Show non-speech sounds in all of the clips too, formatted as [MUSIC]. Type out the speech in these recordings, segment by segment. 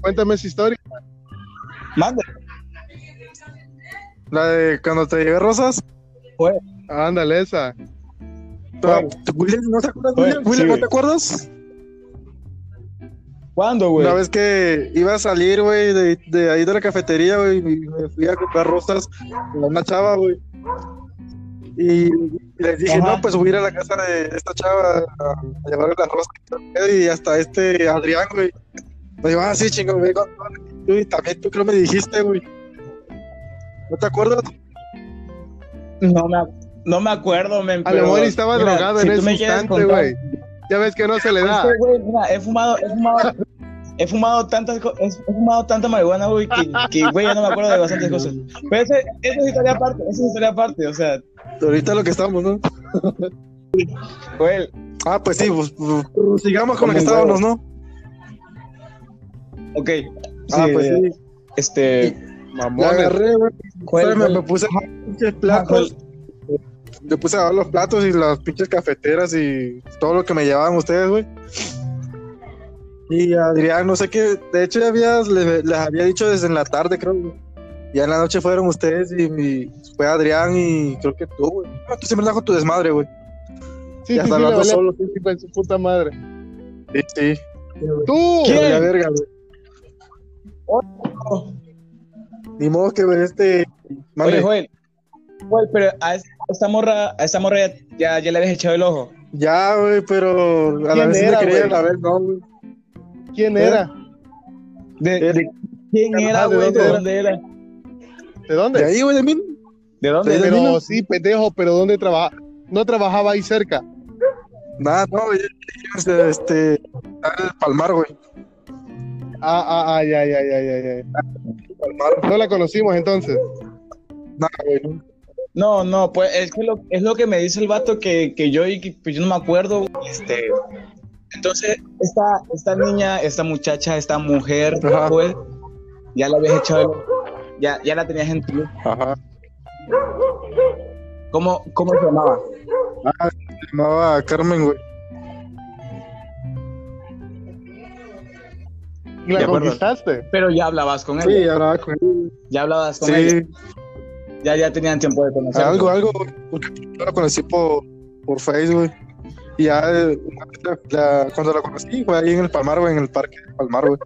Cuéntame esa historia. Mande. La de cuando te llevé rosas. Fue. Ándale, esa. ¿Tú- William, ¿No te acuerdas, William? sí, ¿no te acuerdas? ¿Cuándo, güey? Una vez que iba a salir, güey, de, de ahí de la cafetería, güey, y me fui a comprar rosas con una chava, güey. Y les dije, Ajá. no, pues voy a ir a la casa de esta chava a, a llevarle las rosas. Y hasta este Adrián, güey. Me dijo, ah, sí, con- tú- Y también tú creo me dijiste, güey. ¿No te acuerdas? No me, no me acuerdo, men. A lo mejor estaba mira, drogado si en ese me instante, güey. Ya ves que no se le da. Güey, mira, he fumado, he fumado, he fumado tantas he fumado tanta marihuana, güey, que, que, güey, ya no me acuerdo de bastantes cosas. Pero ese, esa es historia aparte, esa es historia aparte, o sea, Ahorita lo que estamos, ¿no? güey, Ah, pues sí, pues, pues, sigamos con lo que estábamos, ¿no? Ok. Ah, sí, pues sí. Este, La Mamones. agarré, güey. ¿cuál- me, me puse a pinches platos. Le puse a lavar los platos y las pinches cafeteras y todo lo que me llevaban ustedes, güey. Y Adrián, no sé qué, de hecho ya habías, le- les había dicho desde en la tarde, creo. güey. Ya en la noche fueron ustedes y, y fue Adrián y creo que tú, güey. No, tú siempre con tu desmadre, güey. Sí, Ya sí, está sí, hablando vale solo. sí, su puta madre. Sí, sí. ¡Tú! Que la verga, güey. Ni modo que ver este. Oye. Joel, Joel, pero a es- a esta morra, a esta morra ya, ya le habías echado el ojo. Ya, güey, pero a la ¿Quién vez era, me creía, güey? a la vez no, güey. ¿Quién ¿Eh? era? ¿De, Eh, de quién era, ¿de güey? dónde ¿De era? dónde era? ¿De dónde? De ahí, güey, de mí. ¿De dónde? ¿De Pero Lino? sí, pendejo, pero ¿dónde trabaja? No trabajaba ahí cerca. Nada, no, güey. Este, este, está en el Palmar, güey. Ah, ah, ah, ya, ya, ya, ya, ya. No la conocimos entonces. Güey. no. No, pues es que lo, es lo que me dice el vato que, que yo y que pues, yo no me acuerdo. Este, entonces, esta, esta niña, esta muchacha, esta mujer, pues, ya la habías echado, ya, ya la tenías en tu. Ajá. ¿Cómo, ¿Cómo se llamaba? Se llamaba Carmen, güey. ¿Y la De acuerdo. conquistaste? Pero ya hablabas con él. Sí, hablaba con él. Ya hablabas con él. Sí, Ya, ya tenían tiempo de conocer. algo, algo, yo la conocí por, por Facebook. Y ya, eh, la- cuando la conocí, fue ahí en el Palmar, güey, en el parque del Palmar, güey.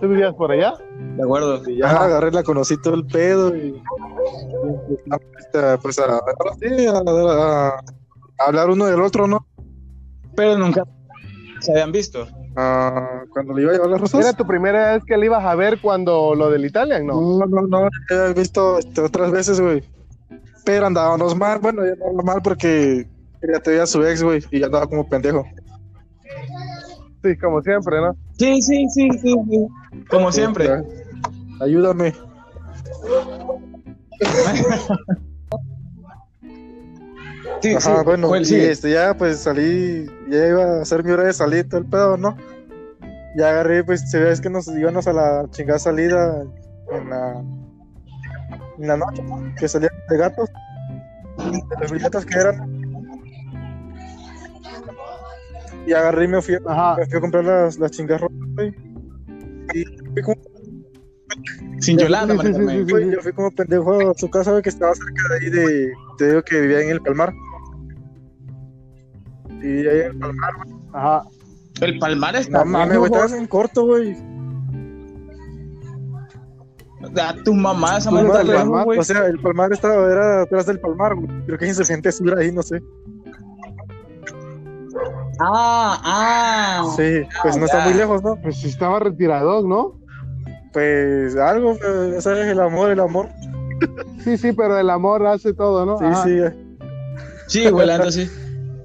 ¿Tú vivías por allá? De acuerdo. Y ya agarré, la conocí todo el pedo y, este, pues a, a- a hablar uno del otro, ¿no? Pero nunca se habían visto. Ah, cuando le iba a llevar las rosas. ¿Era tu primera vez que le ibas a ver cuando lo del Italian? No. No, no, no, ya he visto este, otras veces, güey. Pero andábamos mal, bueno, ya andaba mal porque ya te veía su ex, güey, y ya andaba como pendejo. Sí, como siempre, ¿no? Sí, sí, sí, sí. sí. Como siempre. Ya. Ayúdame. [LAUGHS] Sí, Ajá, sí. bueno, y sí. este, ya pues salí, ya iba a hacer mi hora de salir, todo el pedo, ¿no? Ya agarré, pues se ve es que nos íbamos a la chingada salida en la, en la noche, ¿no? que salían de gatos, de las billetas que eran. Y agarré y me fui, Ajá. me fui a comprar las, las chingas rojas, güey. Y fui como, Sin Yolanda, Sí, sí, sí, Maricarmen. sí, sí. güey, yo fui como pendejo a su casa, güey, que estaba cerca de ahí de, te digo que vivía en el Palmar. Y ahí en el Palmar, Ajá. El Palmar está No mames, güey, estabas en corto, güey. A tu mamá, esa madre mamá, está el lejos, Palmar, güey. O sea, el Palmar estaba, era atrás del Palmar, güey. Creo que hay insuficiente sur ahí, no sé. Ah, ah. Sí, pues no está ya. muy lejos, ¿no? Pues si estaba retirado, ¿no? Pues algo, pues, ¿sabes? El amor, el amor. Sí, sí, pero el amor hace todo, ¿no? Sí, Ajá. sí. Sí, güey, la neta sí.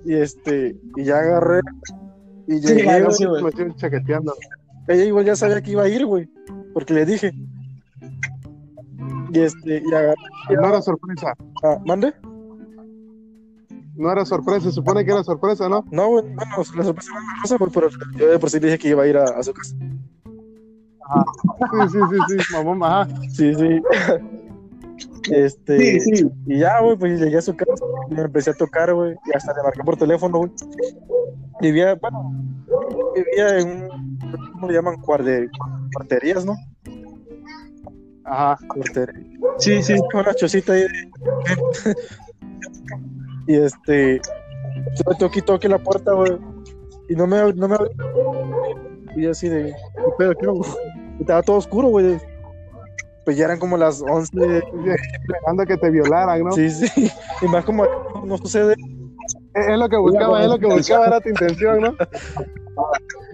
Y este, y ya agarré. Y Sí, llegué, claro, güey. sí, güey. Me estoy chaqueteando. Ella igual ya sabía que iba a ir, güey. Porque le dije. Y este, y agarré. No era sorpresa. Ah, ¿Mande? No era sorpresa, se supone que era sorpresa, ¿no? No, güey, bueno, la sorpresa era una cosa, pues, pero yo de por sí le dije que iba a ir a, a su casa. Sí, sí, sí, sí, mamón, ajá. Sí, sí. Este, Sí, sí. y ya, güey, pues llegué a su casa, y me empecé a tocar, güey, y hasta le marqué por teléfono, güey. Vivía, bueno, vivía en un, ¿cómo le llaman? Cuarde- cuarterías, ¿no? Ajá. Cuarterías. Sí, sí. Una chocita ahí. de- y este, yo toqué, toqué la puerta, güey. Y no me, no me. Y así de, ¿qué pedo? ¿Qué hago? Estaba todo oscuro, güey. Pues ya eran como las 11. Esperando que te violaran, ¿no? Sí, sí. Y más como no sucede. Es lo que buscaba, es lo que buscaba, era tu intención, ¿no?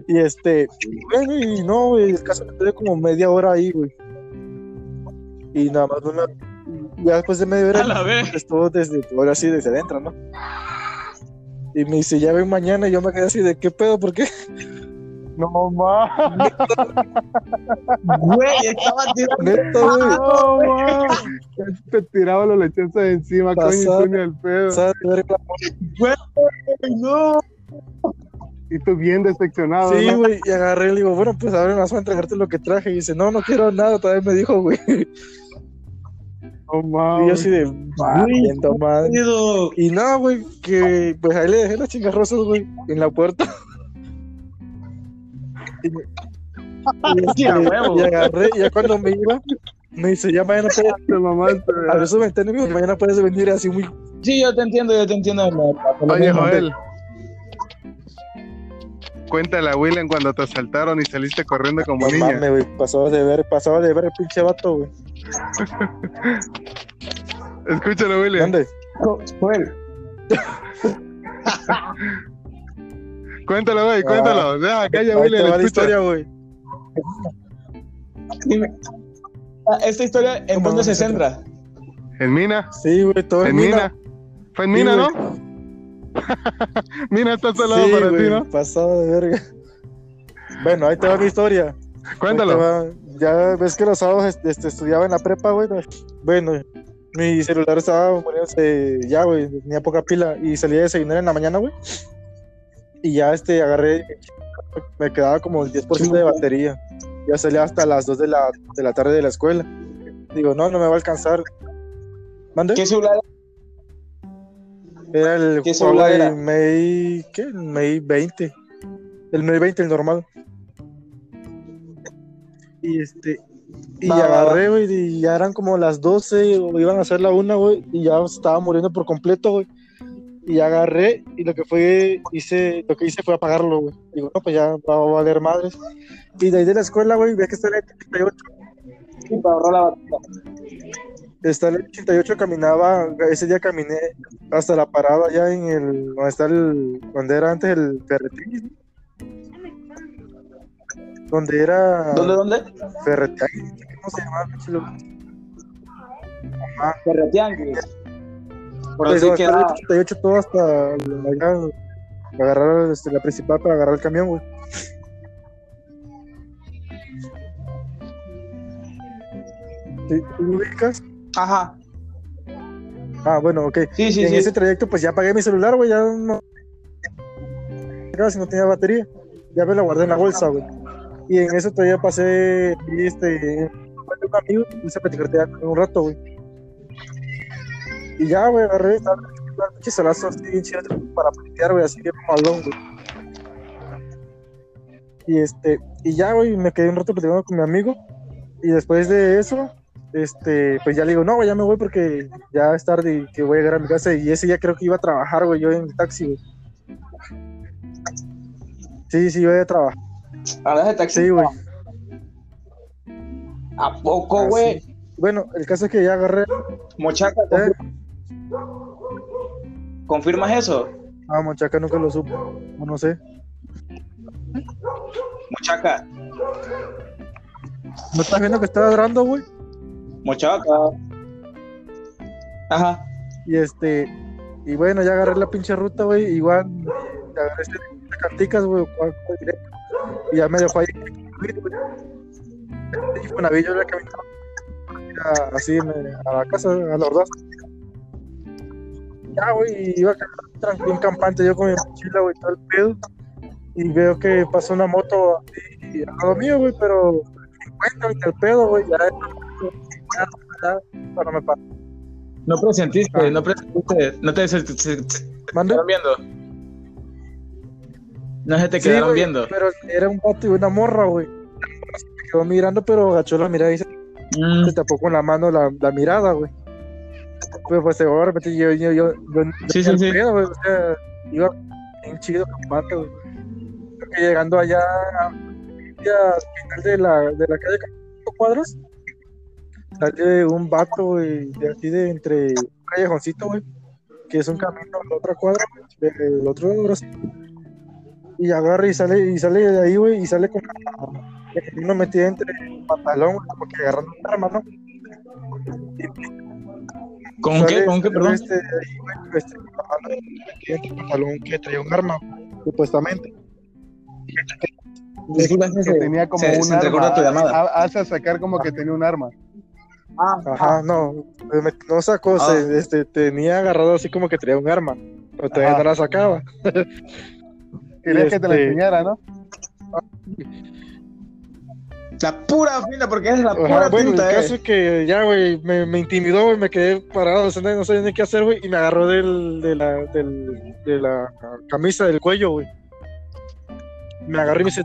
Y este, bueno, y no, güey, el caso me quedé como media hora ahí, güey. Y nada más, una, ya después de media A hora, la vez. estuvo desde, ahora sí, desde adentro, ¿no? Y me dice, ya ven mañana, y yo me quedé así de, ¿qué pedo? ¿Por qué? No, ma. [LAUGHS] Güey, estaba tirando. No, ma. Te tiraba los lechosos de encima, coño, Pasado. tú ni el pedo. Güey, no. Y tú bien decepcionado, Sí, ¿no? güey, y agarré y le digo, bueno, pues ahora vas a entregarte lo que traje. Y dice, no, no quiero nada, todavía me dijo, güey. No, ma. Y yo así de, valiendo madre. Y no, güey, que pues ahí le dejé las chingas rosas, güey, en la puerta. Y, agarré, y ya cuando me iba, me dice, ya mañana puedes, [LAUGHS] a veces me entiende, mañana puedes venir así muy... Sí, yo te entiendo, yo te entiendo. Oye, Joel. Cuéntale a William cuando te asaltaron y saliste corriendo como No niña. pasaba de ver, pasaba de ver el pinche vato, güey. [LAUGHS] Escúchalo, William. ¿Dónde? Joel. [LAUGHS] Cuéntalo, güey, cuéntalo. Deja Ahí te William. va la historia, güey. Dime. Ah, Esta historia, ¿en ¿Cómo dónde se centra? En Mina. Sí, güey, todo En en Mina. mina. Fue en Sí, Mina, güey. ¿no? [LAUGHS] Mina está salado Sí, para ti, güey, ¿no? pasado de verga. Bueno, ahí te va mi historia. Cuéntalo. Ya ves que los sábados este, estudiaba en la prepa, güey. Bueno, mi celular estaba muriéndose ya, güey. Tenía poca pila y salí a desayunar en la mañana, güey. Y ya este, agarré, me quedaba como el 10% de batería. Ya salía hasta las 2 de la, de la tarde de la escuela. Digo, no, no me va a alcanzar. ¿Mande? ¿Qué celular? Era el ¿Qué Huawei era? Mate, ¿qué? El Mate 20. El Mate 20, el normal. Y este, y va, agarré, güey, y ya eran como las 12, o iban a ser la una, güey, y ya estaba muriendo por completo, güey. Y agarré, y lo que fue, hice, lo que hice fue apagarlo, güey. Digo, no, pues ya va a valer madres. Y de ahí de la escuela, güey, ve que está en el 88, Sí, para ahorrar la batería. está en el 88, caminaba, ese día caminé hasta la parada allá en el, donde está el, donde era antes el ferretín, donde era ¿Dónde, dónde? ferretín, ¿cómo se llamaba? lugar? Por Pues, así que era. 88 todo hasta allá, agarrar este, la principal para agarrar el camión, güey. ¿Tú lo ubicas? Ajá. Ah, bueno, ok. Sí, sí, en sí. ese trayecto, pues ya apagué mi celular, güey, ya no. Casi no tenía batería. Ya me la guardé en la bolsa, güey. Y en eso todavía pasé, y este, un amigo, y se platicarte ya con un rato, güey. Y ya, güey, agarré, estaba un pinche solazo así bien chido para plantear, güey, así bien malón, güey. Y este, y ya, güey, me quedé un rato platicando con mi amigo. Y después de eso, este, pues ya le digo, no, güey, ya me voy porque ya es tarde y que voy a llegar a mi casa. Y ese día creo que iba a trabajar, güey, yo en el taxi, güey. Sí, sí, iba a trabajar. ¿Hablas de taxi? Sí, güey. ¿A poco, Ah, güey? Bueno, el caso es que ya agarré. Mochaca, Eh, ¿confirmas eso? ah, Mochaca nunca lo supo. O no sé. Mochaca. ¿No estás viendo que está ladrando, güey? Mochaca. Ajá. Y este. Y bueno, ya agarré la pinche ruta, güey. Igual agarré este canticas, güey. Y ya me dejó ahí. Y fue una yo la caminaba así me- a la casa, a la ordaz. Ya, güey, y iba caminando tranquilo, bien campante yo con mi mochila, güey, todo el pedo. Y veo que pasó una moto así al lado mío, güey, pero me que el pedo, güey, ya, para me No presentiste, Ah. no presentiste, no te se, se- se- se estaban viendo. No se te Sí, quedaron viendo. Pero era un vato y una morra, güey. Me quedó mirando, pero agachó la mirada y se, Mm, se tapó con la mano la, la mirada, güey. Pues de repente yo, yo, yo, yo, Sí, sí, sí. pedo, o sea, iba bien chido con güey. Creo que llegando allá al final de la, de la calle cuadros, sale un vato, güey, de así de entre un callejoncito, güey, que es un camino a la otra cuadra, güey, del otro brazo. Y agarra y sale, y sale de ahí, güey, y sale con la camino metida entre el pantalón, güey, como que agarrando un arma, ¿no? ¿Con qué? ¿Con qué, perdón? Este, este, pantalón, que traía un arma, supuestamente. Disculpa, Que se- tenía como se- un se arma. recuerda tu llamada. Ha- Hace sacar como que tenía un arma. Ajá, no, me- no sacó, Ah. se, este, tenía agarrado así como que traía un arma, pero todavía Ajá. no la sacaba. Quería Y que te la este- enseñara, ¿no? La pura finta, porque es la Ajá, pura bueno, el tinta, eh. caso es que ya, güey, me, me intimidó, güey, me quedé parado, o sea, no sabía ni qué hacer, güey, y me agarró del, de, la, del, de la camisa del cuello, güey. Me agarró y me dice,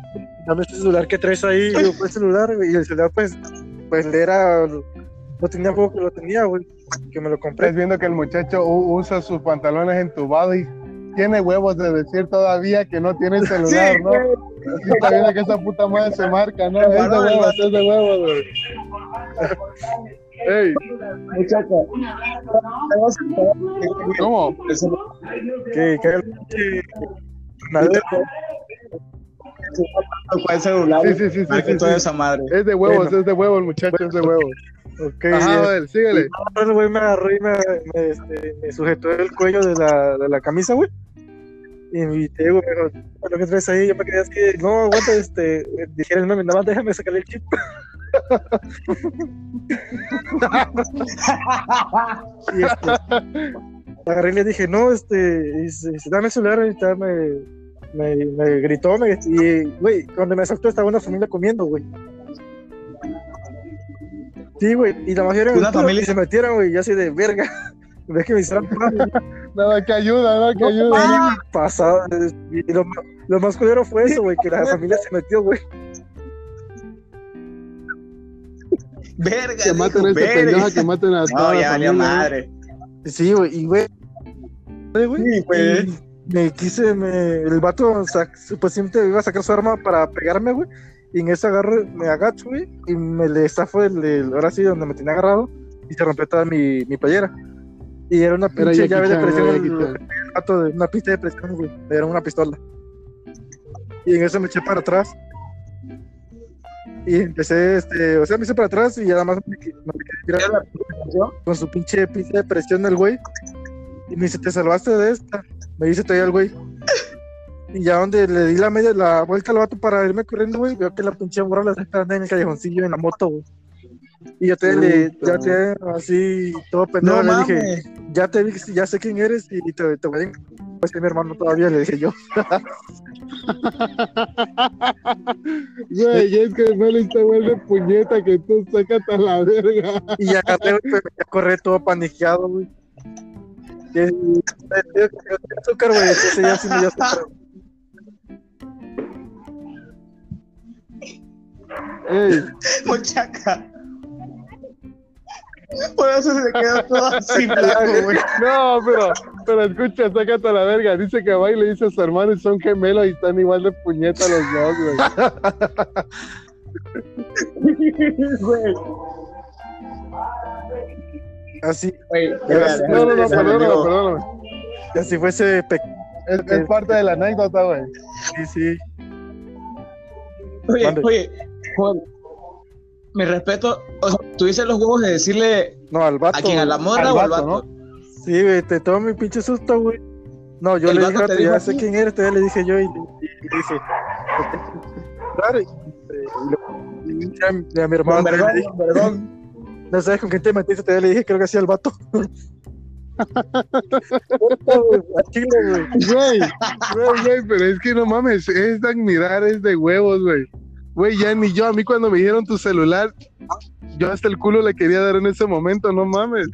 dame este celular que traes ahí, y yo, pues celular, güey, y el celular, pues, pues, era, no tenía poco que lo tenía, güey, que me lo compré. Estás viendo que el muchacho usa sus pantalones entubados y tiene huevos de decir todavía que no tiene [LAUGHS] celular, Sí, ¿no? Sí, está viendo que esa puta madre se marca, ¿no? Es de huevos, es de huevos, güey. [LAUGHS] Ey, Muchacha. ¿cómo? Que, que, que. Sí, sí, sí, sí, sí, esa madre. Es de huevos, Bueno. es de huevos, el muchacho, es de huevos. Ok, Ajá, eh, joder, síguele. el güey me agarró y me, me, este, me sujetó el cuello de la, de la camisa, güey. Y me digo, me dijo, lo que traes ahí, yo me quedé así, no, aguanta, este, dijera el meme, nada más déjame sacarle el chip. [LAUGHS] y este, agarré y le dije, no, este, y dice, dame el celular, y tal, me, me, me gritó, me, y, güey, cuando me saltó estaba una familia comiendo, güey. Sí, güey, y la mayoría Una familia- se metieron, güey, yo así de verga. [LAUGHS] Ves que me hicieron Nada, que ayuda, ¿no? Que ayuda. Ah, pasado. Y lo, más culero fue eso, güey, que la familia se metió, güey. Verga, Que maten a este pendejo, que maten a toda No, ya valió madre. Sí, güey, y güey. güey, Sí, güey. Me quise, me, el vato sac- supuestamente iba a sacar su arma para pegarme, güey. Y en ese agarre me agacho, güey, y me le zafo el, el- ahora sí, donde me tenía agarrado, y se rompió toda mi, mi playera. Y era una Era pinche Jackie llave de presión, era el, vato de una pista de presión, güey. Era una pistola. Y en eso me eché para atrás. Y empecé, este, o sea, me hice para atrás y nada más me, me quedé tirado con su pinche pista de presión el güey. Y me dice, ¿te salvaste de esta? Me dice todavía el güey. Y ya donde le di la media, la vuelta al vato para irme corriendo, güey, veo que la pinche morra la está esperando en el callejoncillo en la moto, güey. Y yo te le, ya te así, todo pendejo, No le dije, ya te vi, ya sé quién eres y te, te voy a pues que mi hermano todavía, le dije yo. [LAUGHS] Güey, es que no le está de puñeta que tú sácate a la verga. Y ya agarré, güey, me metí a correr todo paniqueado, güey. Y, y- y- azúcar, güey, ya sí me dio azúcar. Ey. Por eso se quedó todo así [LAUGHS] blanco, güey. no, pero, pero escucha, sácate a la verga. Dice que va y le dice a su hermano y son gemelos y están igual de puñeta los dos, güey. Güey. [LAUGHS] Así, Güey, Gracias. No, no, no, perdóname, perdóname. así fuese pe... Es, es parte de la anécdota, güey. Sí, sí. Oye, Mande. oye, joder, mi respeto, o sea, tuviste los huevos de decirle No, al vato. a quién, a la morra Al o al vato, vato. Sí, güey, te tomó mi pinche susto, güey. No, yo le dije, te "Vato, dijo ya sé ti". quién eres, todavía le dije yo y, le dije, claro, y, a, mi hermano, perdón, no sabes con quién te metiste, todavía le dije, creo que hacía el vato. Güey, güey, güey, pero es que no mames, es de admirar, es de huevos, güey. Güey, ya ni yo, a mí cuando me dieron tu celular, yo hasta el culo le quería dar en ese momento, no mames.